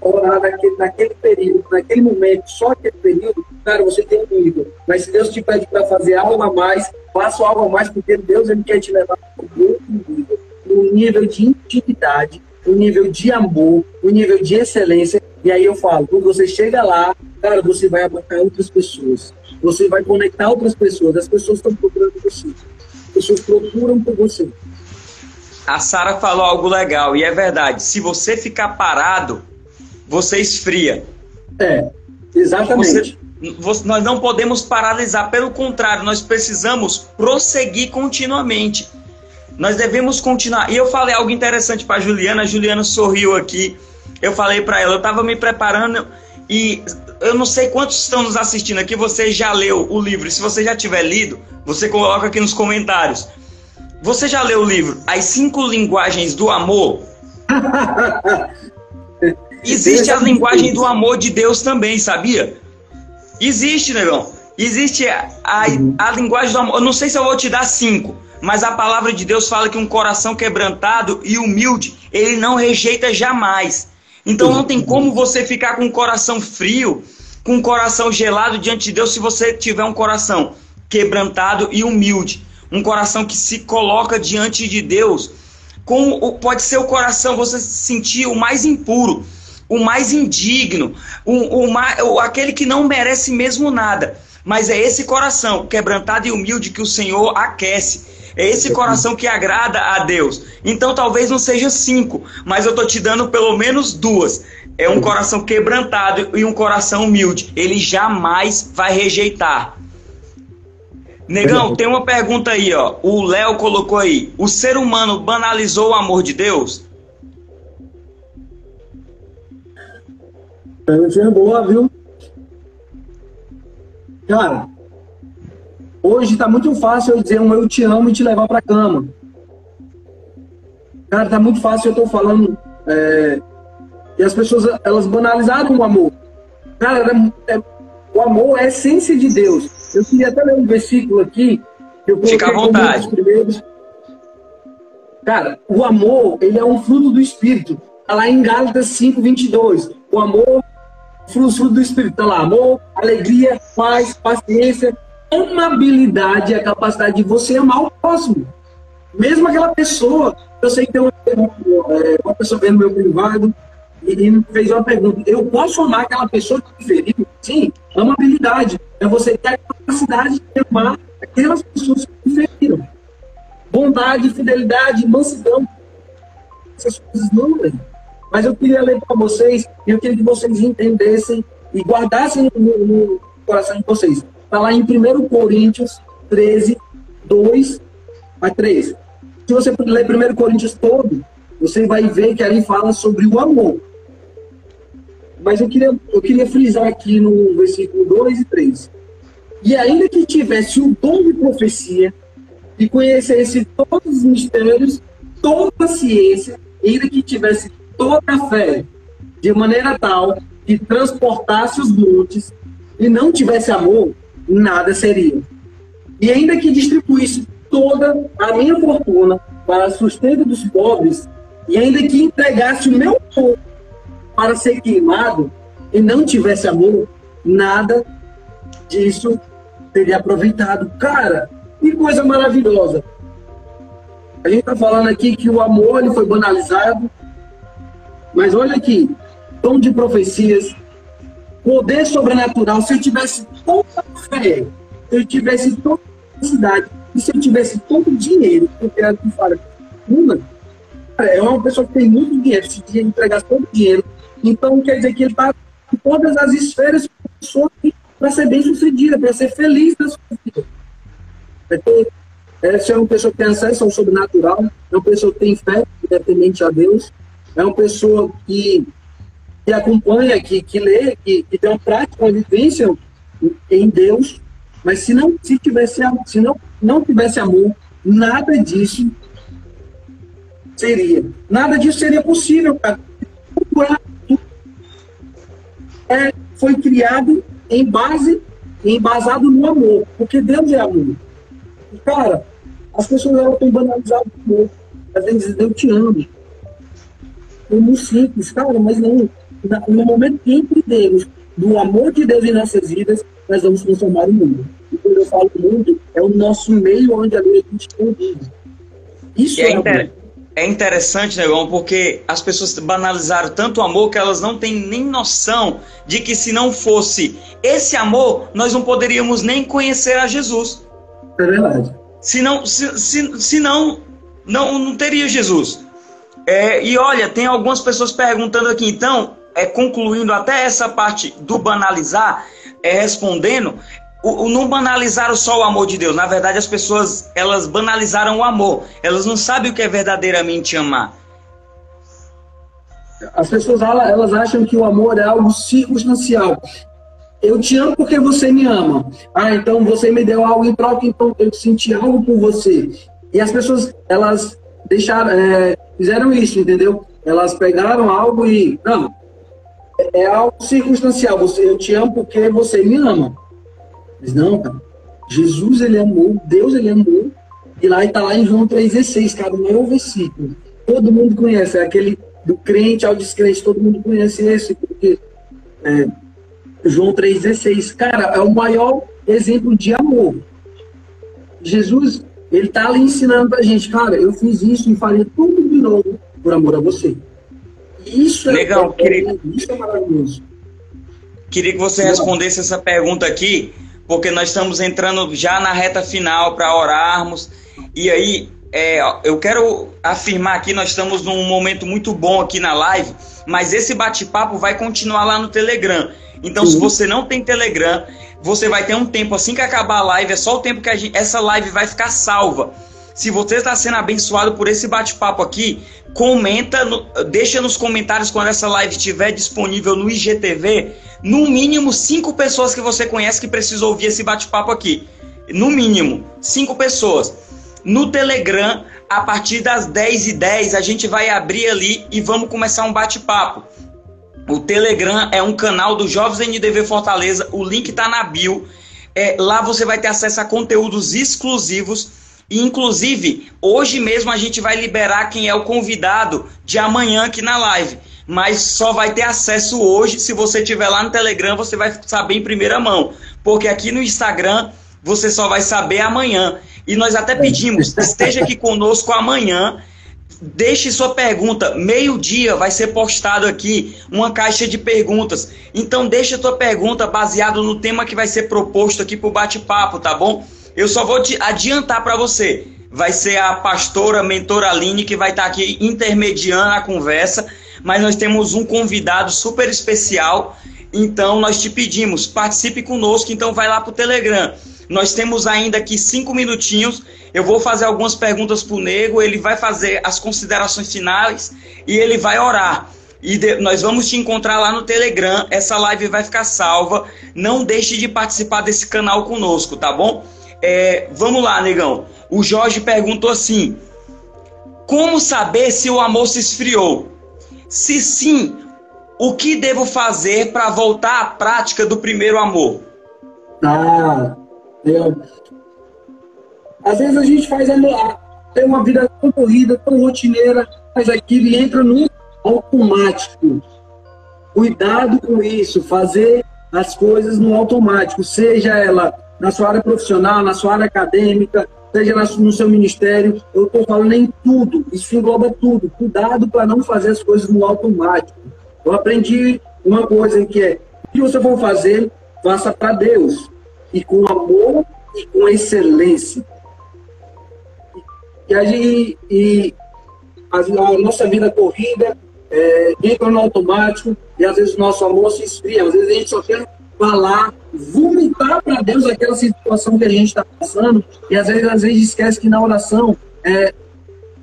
orar naquele, naquele período, naquele momento, só aquele período, cara, você tem um. Mas se Deus te pede para fazer algo a mais, faça algo a mais, porque Deus ele quer te levar para um outro nível. Um nível de intimidade, um nível de amor, um nível de excelência. E aí eu falo, quando você chega lá, cara, você vai abarcar outras pessoas. Você vai conectar outras pessoas. As pessoas estão procurando você. As pessoas procuram por você. A Sara falou algo legal e é verdade. Se você ficar parado, você esfria. É, exatamente. Você, você, nós não podemos paralisar, pelo contrário, nós precisamos prosseguir continuamente. Nós devemos continuar. E eu falei algo interessante para Juliana, a Juliana sorriu aqui. Eu falei para ela, eu estava me preparando e eu não sei quantos estão nos assistindo aqui, você já leu o livro. Se você já tiver lido, você coloca aqui nos comentários. Você já leu o livro As Cinco Linguagens do Amor? Existe a linguagem do amor de Deus também, sabia? Existe, negão. Existe a, a, a, linguagem do amor. Eu não sei se eu vou te dar cinco, mas a palavra de Deus fala que um coração quebrantado e humilde, ele não rejeita jamais. Então não tem como você ficar com um coração frio, com um coração gelado diante de Deus se você tiver um coração quebrantado e humilde. Um coração que se coloca diante de Deus. Com, pode ser o coração, você se sentir o mais impuro o mais indigno, o, o, o, aquele que não merece mesmo nada. Mas é esse coração quebrantado e humilde que o Senhor aquece. É esse coração que agrada a Deus. Então talvez não seja cinco, mas eu estou te dando pelo menos duas. É um coração quebrantado e um coração humilde. Ele jamais vai rejeitar. Negão, tem uma pergunta aí, ó. O Léo colocou aí. O ser humano banalizou o amor de Deus? Perguntinha boa, viu? Cara, hoje tá muito fácil eu dizer um eu te amo e te levar pra cama. Cara, tá muito fácil eu tô falando. É, e as pessoas, elas banalizaram o amor. Cara, é, é, o amor é a essência de Deus. Eu queria até ler um versículo aqui. Que eu Fica à vontade. Primeiros. Cara, o amor, ele é um fruto do Espírito. Tá lá em Gálatas 5, 22. O amor frutos do Espírito. Então, lá, amor, alegria, paz, paciência, amabilidade e a capacidade de você amar o próximo. Mesmo aquela pessoa, eu sei que tem uma, é, uma pessoa vendo meu privado e me fez uma pergunta: eu posso amar aquela pessoa que feriu? Sim, amabilidade. É você ter a capacidade de amar aquelas pessoas que me feriram. Bondade, fidelidade, mansidão. Essas coisas não, velho. Mas eu queria ler para vocês e eu queria que vocês entendessem e guardassem no, no coração de vocês. Está lá em 1 Coríntios 13, 2 a 3. Se você ler 1 Coríntios todo, você vai ver que ali fala sobre o amor. Mas eu queria, eu queria frisar aqui no versículo 2 e 3. E ainda que tivesse o dom de profecia e conhecesse todos os mistérios, toda a ciência, ainda que tivesse toda a fé, de maneira tal que transportasse os montes e não tivesse amor, nada seria. E ainda que distribuísse toda a minha fortuna para sustento dos pobres, e ainda que entregasse o meu corpo para ser queimado e não tivesse amor, nada disso teria aproveitado. Cara, que coisa maravilhosa. A gente está falando aqui que o amor ele foi banalizado, mas olha aqui, dom de profecias, poder sobrenatural. Se eu tivesse toda a fé, se eu tivesse toda a cidade, e se eu tivesse todo o dinheiro, porque é que fala, uma, é uma pessoa que tem muito dinheiro, se entregar todo o dinheiro, então quer dizer que ele está em todas as esferas para ser bem sucedida, para ser feliz na sua vida. É, se é uma pessoa que tem acesso ao sobrenatural, é uma pessoa que tem fé, independente a Deus, é uma pessoa que, que acompanha, que, que lê, que, que tem uma prática, uma vivência em Deus, mas se não se tivesse se não não tivesse amor, nada disso seria. Nada disso seria possível, cara. É, foi criado em base, embasado no amor, porque Deus é amor. Cara, as pessoas elas têm banalizado o amor. Às vezes eu te amo. Como simples, cara, mas não. No momento que entendemos do amor de Deus em nossas vidas, nós vamos transformar o mundo. E quando eu falo mundo, é o nosso meio onde a gente convive. Isso é, é inter... é interessante, Negão, porque as pessoas banalizaram tanto o amor que elas não têm nem noção de que se não fosse esse amor, nós não poderíamos nem conhecer a Jesus. É verdade. Se não, se, se, se não, não, não teria Jesus. É, e olha, tem algumas pessoas perguntando aqui, então, é, concluindo até essa parte do banalizar, é, respondendo, o, o, não banalizaram só o amor de Deus. Na verdade, as pessoas elas banalizaram o amor. Elas não sabem o que é verdadeiramente amar. As pessoas elas acham que o amor é algo circunstancial. Eu te amo porque você me ama. Ah, então você me deu algo em troca, então eu senti algo por você. E as pessoas elas deixaram, é, fizeram isso, entendeu? Elas pegaram algo e não, é, é algo circunstancial. Você, eu te amo porque você me ama. Mas não, cara. Jesus, ele amou, Deus, ele amou. E lá está lá em João 3,16, cara, o versículo. Todo mundo conhece, é aquele do crente ao descrente, todo mundo conhece esse, porque é, João 3,16, cara, é o maior exemplo de amor. Jesus, ele está ali ensinando pra gente, cara, eu fiz isso e faria tudo de novo por amor a você. Isso é Legal, é, queria... isso é maravilhoso. Queria que você respondesse essa pergunta aqui, porque nós estamos entrando já na reta final para orarmos. E aí, é, eu quero afirmar aqui, nós estamos num momento muito bom aqui na live, mas esse bate-papo vai continuar lá no Telegram. Então, se você não tem Telegram, você vai ter um tempo assim que acabar a live, é só o tempo que gente, essa live vai ficar salva. Se você está sendo abençoado por esse bate-papo aqui, comenta, no, deixa nos comentários quando essa live estiver disponível no IGTV, no mínimo cinco pessoas que você conhece que precisam ouvir esse bate-papo aqui. No mínimo, cinco pessoas. No Telegram, a partir das 10h10, a gente vai abrir ali e vamos começar um bate-papo. O Telegram é um canal do Jovens NDV Fortaleza, o link está na bio. É, lá você vai ter acesso a conteúdos exclusivos e, inclusive, hoje mesmo a gente vai liberar quem é o convidado de amanhã aqui na live. Mas só vai ter acesso hoje. Se você estiver lá no Telegram, você vai saber em primeira mão. Porque aqui no Instagram você só vai saber amanhã. E nós até pedimos, esteja aqui conosco amanhã. Deixe sua pergunta. Meio-dia vai ser postado aqui uma caixa de perguntas. Então deixe a tua pergunta baseado no tema que vai ser proposto aqui para o bate-papo, tá bom? Eu só vou te adiantar para você. Vai ser a pastora mentora Aline que vai estar tá aqui intermediando a conversa, mas nós temos um convidado super especial. Então nós te pedimos, participe conosco, então vai lá para o Telegram. Nós temos ainda aqui cinco minutinhos. Eu vou fazer algumas perguntas para o Nego, ele vai fazer as considerações finais e ele vai orar. E de, nós vamos te encontrar lá no Telegram. Essa live vai ficar salva. Não deixe de participar desse canal conosco, tá bom? É, vamos lá, negão. O Jorge perguntou assim: Como saber se o amor se esfriou? Se sim, o que devo fazer para voltar à prática do primeiro amor? Ah, eu... às vezes a gente faz a... tem uma vida tão corrida, tão rotineira, mas aquilo entra no automático. Cuidado com isso, fazer as coisas no automático, seja ela na sua área profissional, na sua área acadêmica, seja no seu ministério. Eu estou falando em tudo, isso engloba tudo. Cuidado para não fazer as coisas no automático. Eu aprendi uma coisa que é: o que você for fazer, faça para Deus, e com amor e com excelência. E, a, e a, a nossa vida corrida é, entra no automático e às vezes o nosso amor se esfria, às vezes a gente só quer falar, vomitar para Deus aquela situação que a gente está passando, e às vezes, às vezes esquece que na oração é,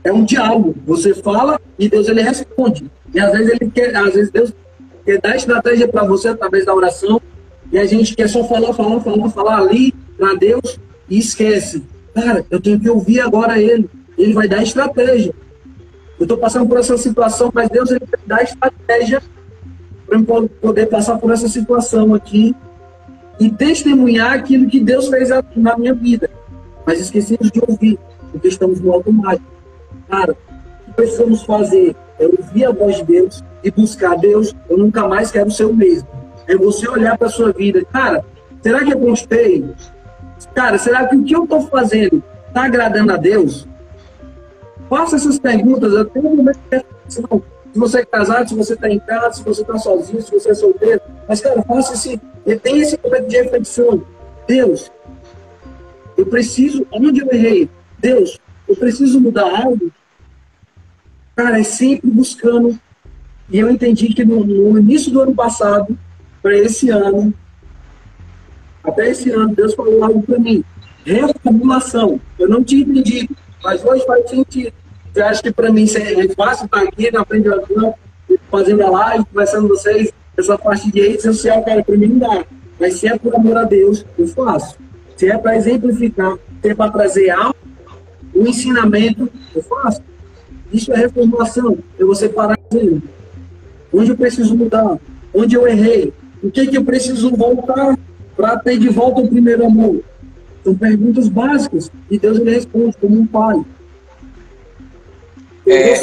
é um diálogo. Você fala e Deus ele responde. E às vezes ele quer, às vezes Deus quer dar estratégia para você através da oração, e a gente quer só falar, falar, falar, falar ali para Deus e esquece. Cara, eu tenho que ouvir agora ele. Ele vai dar estratégia. Eu estou passando por essa situação, mas Deus ele vai dar estratégia para eu poder passar por essa situação aqui e testemunhar aquilo que Deus fez na minha vida. Mas esquecemos de ouvir, porque estamos no automático. Cara, o que precisamos fazer é ouvir a voz de Deus e buscar Deus. Eu nunca mais quero ser o mesmo. É você olhar para sua vida. Cara, será que eu gostei? Cara, será que o que eu estou fazendo está agradando a Deus? Faça essas perguntas. Tenho um momento de reflexão se você é casado, se você está em casa, se você está sozinho, se você é solteiro. Mas, cara, faça esse, tem esse momento de reflexão. Deus, eu preciso, onde eu errei? Deus, eu preciso mudar algo? Cara, é sempre buscando. E eu entendi que no, no início do ano passado, para esse ano, até esse ano, Deus falou algo para mim. Reformulação. Eu não tinha entendido, mas hoje faz sentido. Você acha que para mim é fácil estar aqui na frente da rua, fazendo a live, conversando com vocês, essa parte de rede social, cara, para mim não dá. Mas se é por amor a Deus, eu faço. Se é para exemplificar, se é para trazer algo, um ensinamento, eu faço. Isso é reformulação. É você parar dizendo, onde eu preciso mudar, onde eu errei, o que, que eu preciso voltar para ter de volta o primeiro amor. São perguntas básicas e Deus me responde como um pai. É,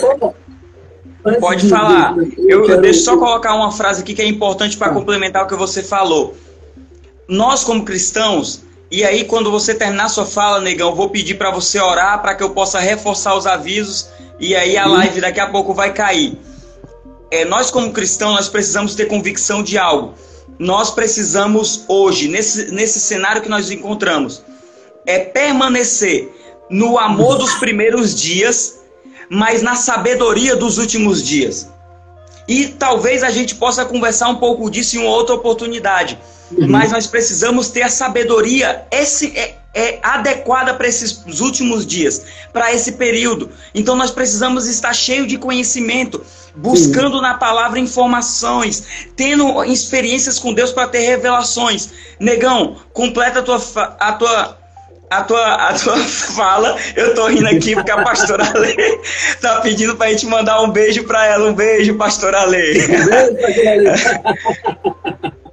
pode falar. Eu, eu deixo só colocar uma frase aqui que é importante para tá. complementar o que você falou. Nós, como cristãos, e aí quando você terminar sua fala, negão, eu vou pedir para você orar para que eu possa reforçar os avisos e aí a live daqui a pouco vai cair. É, nós, como cristãos, nós precisamos ter convicção de algo. Nós precisamos hoje, nesse, nesse cenário que nós encontramos, é permanecer no amor dos primeiros dias mas na sabedoria dos últimos dias. E talvez a gente possa conversar um pouco disso em uma outra oportunidade. Uhum. Mas nós precisamos ter a sabedoria esse, é, adequada para esses últimos dias, para esse período. Então nós precisamos estar cheio de conhecimento, buscando na palavra informações, tendo experiências com Deus para ter revelações. Negão, completa a tua, a tua a tua, a tua fala, eu tô rindo aqui porque a pastora Lê tá pedindo pra gente mandar um beijo pra ela. Um beijo, pastora Lê.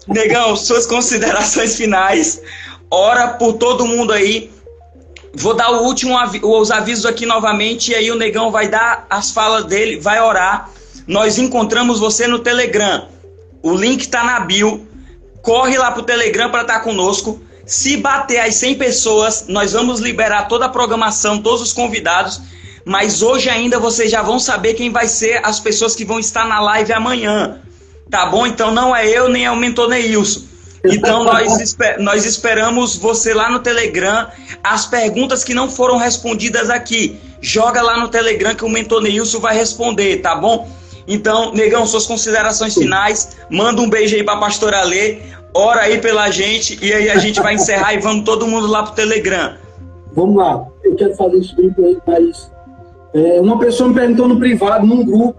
Negão, suas considerações finais. Ora por todo mundo aí. Vou dar o último os avisos aqui novamente e aí o Negão vai dar as falas dele, vai orar. Nós encontramos você no Telegram. O link tá na bio. Corre lá pro Telegram para estar tá conosco. Se bater as 100 pessoas, nós vamos liberar toda a programação, todos os convidados. Mas hoje ainda vocês já vão saber quem vai ser as pessoas que vão estar na live amanhã. Tá bom? Então não é eu nem é o mentor Neilson. Então nós, esper nós esperamos você lá no Telegram. As perguntas que não foram respondidas aqui, joga lá no Telegram que o mentor Neilson vai responder, tá bom? Então, negão, suas considerações finais. Manda um beijo aí pra pastora Lê ora aí pela gente e aí a gente vai encerrar e vamos todo mundo lá pro Telegram. Vamos lá, eu quero fazer isso bem mas é, uma pessoa me perguntou no privado, num grupo,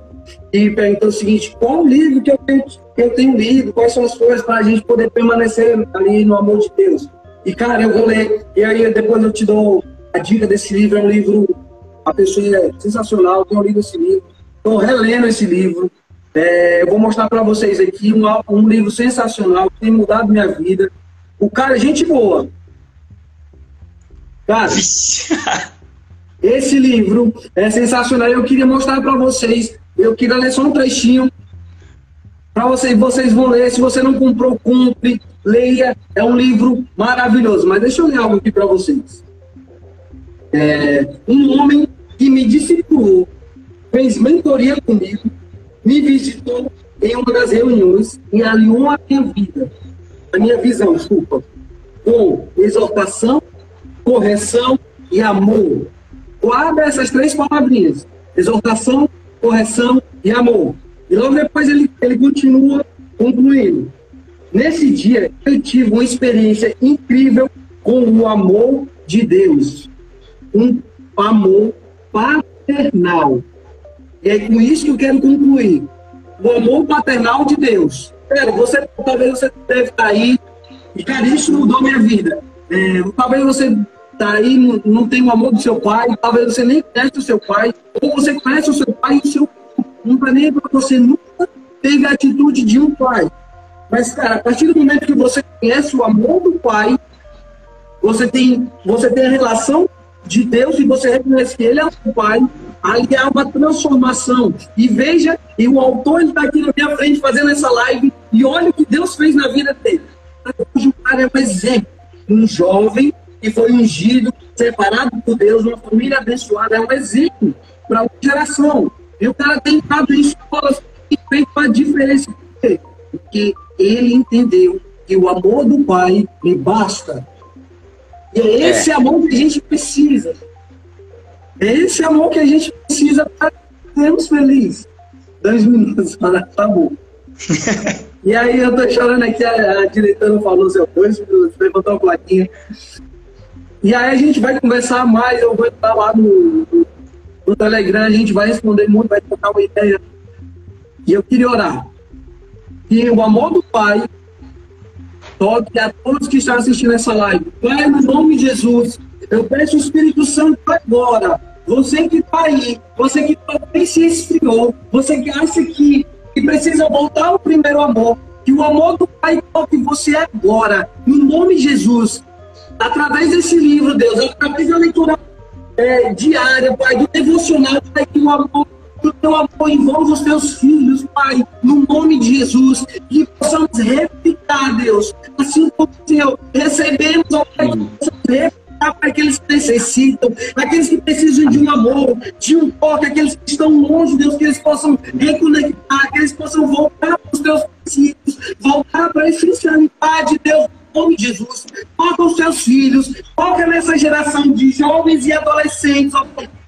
e perguntou o seguinte: qual o livro que eu tenho, eu tenho lido? Quais são as coisas para a gente poder permanecer ali no amor de Deus? E cara, eu vou ler, e aí depois eu te dou a dica desse livro. É um livro, a pessoa é sensacional, eu tenho lido esse livro, estou relendo esse livro. É, eu vou mostrar para vocês aqui um, um, livro sensacional que tem mudado minha vida. O cara é gente boa. Cara, esse livro é sensacional. Eu queria mostrar para vocês. Eu queria ler só um trechinho para vocês. Vocês vão ler. Se você não comprou, compre, leia. É um livro maravilhoso. Mas deixa eu ler algo aqui para vocês. É, um homem que me discipulou, fez mentoria comigo me visitou em uma das reuniões e alinhou a minha vida, a minha visão, desculpa, com exortação, correção e amor. Guarda essas três palavrinhas: exortação, correção e amor. E logo depois ele, ele continua concluindo. Nesse dia, eu tive uma experiência incrível com o amor de Deus. Um amor paternal. E é com isso que eu quero concluir. O amor paternal de Deus. Pera, você, talvez você deve estar aí, e cara, isso mudou minha vida. É, talvez você tá aí, não, não tem o amor do seu pai, talvez você nem conhece o seu pai, ou você conhece o seu pai e o seu não está nem para você nunca teve a atitude de um pai. Mas, cara, a partir do momento que você conhece o amor do pai, você tem, você tem a relação de Deus e você reconhece que Ele é o Pai, ali há uma transformação. E veja, e o autor está aqui na minha frente fazendo essa live, e olha o que Deus fez na vida dele. Hoje o cara é um exemplo. Um jovem que foi ungido, separado por Deus, uma família abençoada, é um exemplo para uma geração. E o cara tem em escolas e feito uma diferença. Porque ele entendeu que o amor do Pai me basta e é esse é. amor que a gente precisa. É esse amor que a gente precisa para sermos felizes. Dois minutos, tá bom. e aí eu tô chorando aqui, a, a diretora falou seu dois minutos, levantou a plaquinha. E aí a gente vai conversar mais, eu vou estar lá no, no, Telegram, a gente vai responder muito, vai trocar uma ideia. E eu queria orar. Que o amor do Pai toque a todos que estão assistindo essa live. Pai, no nome de Jesus, eu peço o Espírito Santo agora. Você que está aí, você que talvez se esfriou, você que acha que, que precisa voltar ao primeiro amor, que o amor do Pai toque você agora, no nome de Jesus. Através desse livro, Deus, através da leitura é, diária, Pai, do devocional, Pai, que o amor que o teu amor envolva os teus filhos, Pai, no nome de Jesus, que possamos replicar, Deus, assim como o Senhor, recebemos, ó Pai, que possamos replicar para aqueles que necessitam, aqueles que precisam de um amor, de um toque, aqueles que estão longe, Deus, que eles possam reconectar, que eles possam voltar para os teus princípios, voltar para a essencialidade, Deus, nome de Jesus. Toca os seus filhos, toca nessa geração de jovens e adolescentes,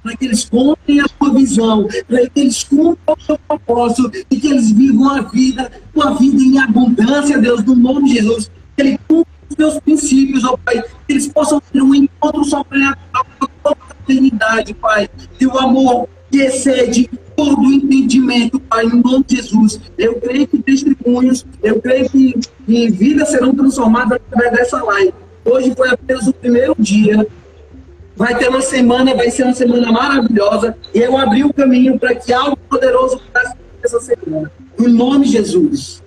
para que eles contem a sua visão, para que eles cumpram o seu propósito e que eles vivam a vida, uma vida em abundância, Deus, no nome de Jesus. Que ele cumpra os seus princípios, ó Pai, que eles possam ter um encontro sobrenatural com a eternidade, Pai. E o amor que excede todo entendimento, Pai, no nome de Jesus. Eu creio que testemunhos, eu creio que, que vidas serão transformadas através dessa live. Hoje foi apenas o primeiro dia vai ter uma semana, vai ser uma semana maravilhosa. E eu abri o caminho para que algo poderoso pudesse essa semana. Em nome de Jesus.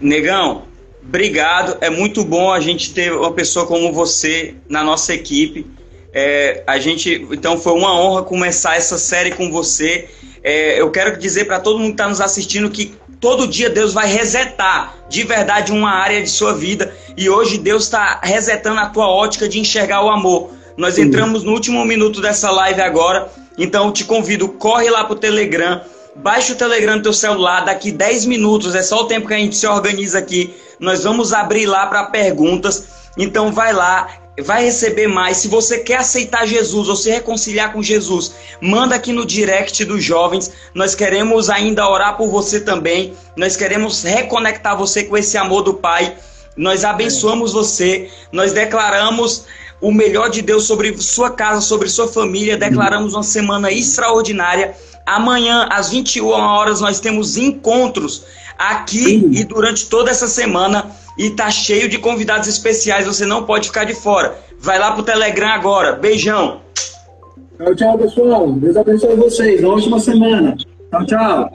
Negão, obrigado. É muito bom a gente ter uma pessoa como você na nossa equipe. É, a gente, então foi uma honra começar essa série com você. É, eu quero dizer para todo mundo que está nos assistindo que todo dia Deus vai resetar de verdade uma área de sua vida e hoje Deus está resetando a tua ótica de enxergar o amor. Nós entramos no último minuto dessa live agora, então eu te convido, corre lá pro Telegram, baixa o Telegram no teu celular, daqui 10 minutos, é só o tempo que a gente se organiza aqui. Nós vamos abrir lá para perguntas. Então vai lá, vai receber mais. Se você quer aceitar Jesus ou se reconciliar com Jesus, manda aqui no direct dos jovens. Nós queremos ainda orar por você também. Nós queremos reconectar você com esse amor do Pai. Nós abençoamos você. Nós declaramos o melhor de Deus sobre sua casa, sobre sua família. Declaramos uma semana extraordinária. Amanhã, às 21 horas, nós temos encontros aqui e durante toda essa semana. E tá cheio de convidados especiais, você não pode ficar de fora. Vai lá pro Telegram agora. Beijão. Tchau, tchau, pessoal. Deus abençoe vocês. Uma ótima semana. Tchau, tchau.